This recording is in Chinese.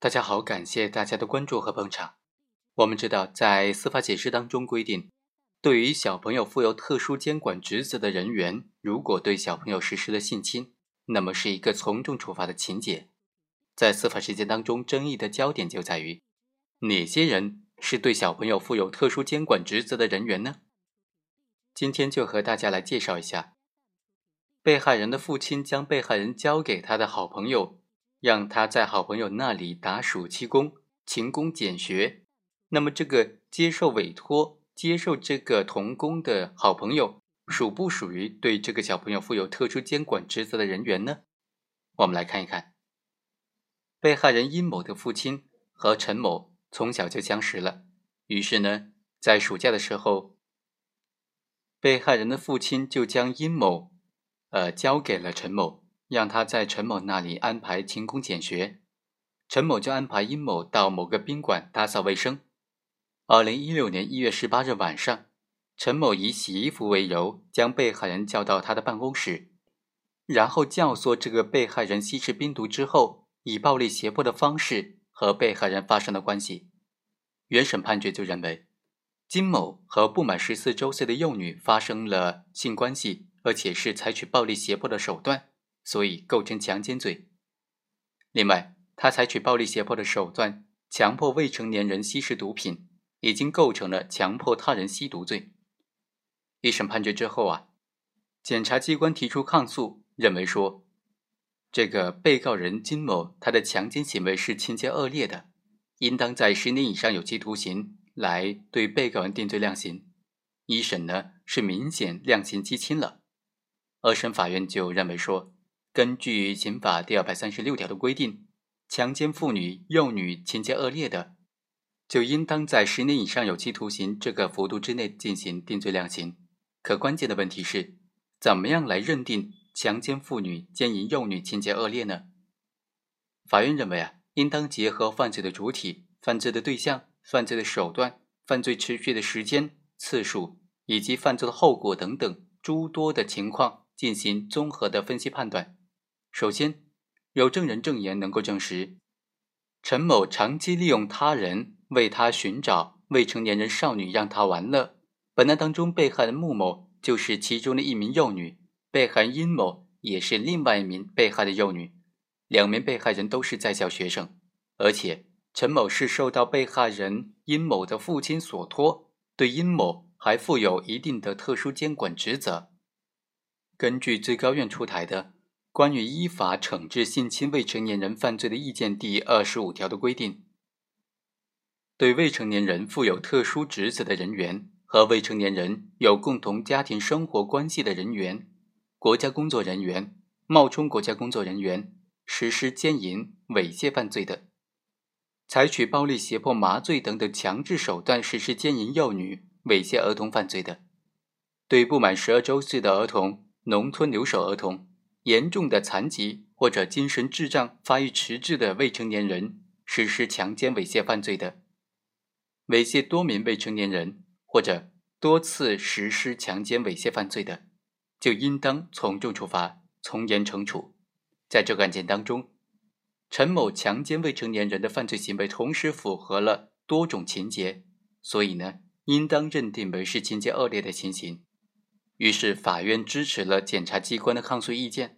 大家好，感谢大家的关注和捧场。我们知道，在司法解释当中规定，对于小朋友负有特殊监管职责的人员，如果对小朋友实施了性侵，那么是一个从重处罚的情节。在司法实践当中，争议的焦点就在于哪些人是对小朋友负有特殊监管职责的人员呢？今天就和大家来介绍一下，被害人的父亲将被害人交给他的好朋友。让他在好朋友那里打暑期工，勤工俭学。那么，这个接受委托、接受这个童工的好朋友，属不属于对这个小朋友负有特殊监管职责的人员呢？我们来看一看，被害人殷某的父亲和陈某从小就相识了，于是呢，在暑假的时候，被害人的父亲就将殷某，呃，交给了陈某。让他在陈某那里安排勤工俭学，陈某就安排殷某到某个宾馆打扫卫生。二零一六年一月十八日晚上，陈某以洗衣服为由，将被害人叫到他的办公室，然后教唆这个被害人吸食冰毒之后，以暴力胁迫的方式和被害人发生了关系。原审判决就认为，金某和不满十四周岁的幼女发生了性关系，而且是采取暴力胁迫的手段。所以构成强奸罪。另外，他采取暴力胁迫的手段，强迫未成年人吸食毒品，已经构成了强迫他人吸毒罪。一审判决之后啊，检察机关提出抗诉，认为说，这个被告人金某他的强奸行为是情节恶劣的，应当在十年以上有期徒刑来对被告人定罪量刑。一审呢是明显量刑畸轻了，二审法院就认为说。根据刑法第二百三十六条的规定，强奸妇女、幼女情节恶劣的，就应当在十年以上有期徒刑这个幅度之内进行定罪量刑。可关键的问题是，怎么样来认定强奸妇女、奸淫幼女情节恶劣呢？法院认为啊，应当结合犯罪的主体、犯罪的对象、犯罪的手段、犯罪持续的时间、次数以及犯罪的后果等等诸多的情况进行综合的分析判断。首先，有证人证言能够证实，陈某长期利用他人为他寻找未成年人少女让他玩乐。本案当中，被害人穆某就是其中的一名幼女，被害人殷某也是另外一名被害的幼女，两名被害人都是在校学生，而且陈某是受到被害人殷某的父亲所托，对殷某还负有一定的特殊监管职责。根据最高院出台的。关于依法惩治性侵未成年人犯罪的意见第二十五条的规定，对未成年人负有特殊职责的人员和未成年人有共同家庭生活关系的人员、国家工作人员、冒充国家工作人员实施奸淫、猥亵犯罪的，采取暴力胁迫、麻醉等等强制手段实施奸淫幼女、猥亵儿童犯罪的，对不满十二周岁的儿童、农村留守儿童。严重的残疾或者精神智障发育迟滞的未成年人实施强奸猥亵犯罪的，猥亵多名未成年人或者多次实施强奸猥亵犯罪的，就应当从重处罚、从严惩处。在这个案件当中，陈某强奸未成年人的犯罪行为同时符合了多种情节，所以呢，应当认定为是情节恶劣的情形。于是法院支持了检察机关的抗诉意见。